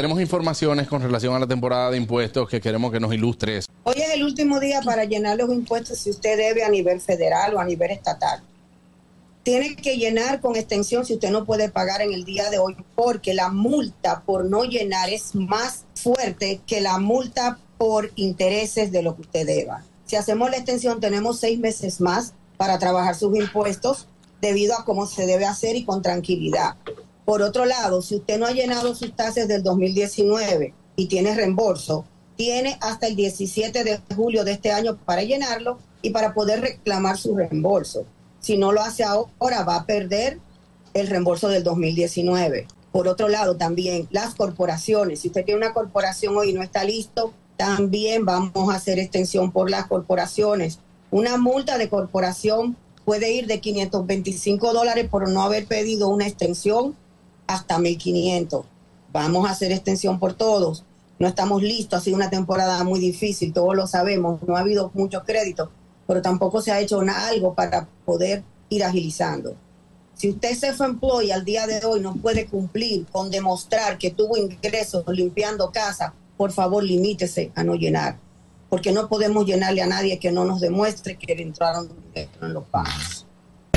tenemos informaciones con relación a la temporada de impuestos que queremos que nos ilustres. Hoy es el último día para llenar los impuestos si usted debe a nivel federal o a nivel estatal. Tiene que llenar con extensión si usted no puede pagar en el día de hoy, porque la multa por no llenar es más fuerte que la multa por intereses de lo que usted deba. Si hacemos la extensión, tenemos seis meses más para trabajar sus impuestos debido a cómo se debe hacer y con tranquilidad. Por otro lado, si usted no ha llenado sus tasas del 2019 y tiene reembolso, tiene hasta el 17 de julio de este año para llenarlo y para poder reclamar su reembolso. Si no lo hace ahora, va a perder el reembolso del 2019. Por otro lado, también las corporaciones. Si usted tiene una corporación hoy y no está listo, también vamos a hacer extensión por las corporaciones. Una multa de corporación puede ir de 525 dólares por no haber pedido una extensión hasta 1500. Vamos a hacer extensión por todos. No estamos listos, ha sido una temporada muy difícil, todos lo sabemos, no ha habido muchos créditos, pero tampoco se ha hecho algo para poder ir agilizando. Si usted se fue employee al día de hoy no puede cumplir con demostrar que tuvo ingresos limpiando casa, por favor limítese a no llenar, porque no podemos llenarle a nadie que no nos demuestre que entraron en los pagos.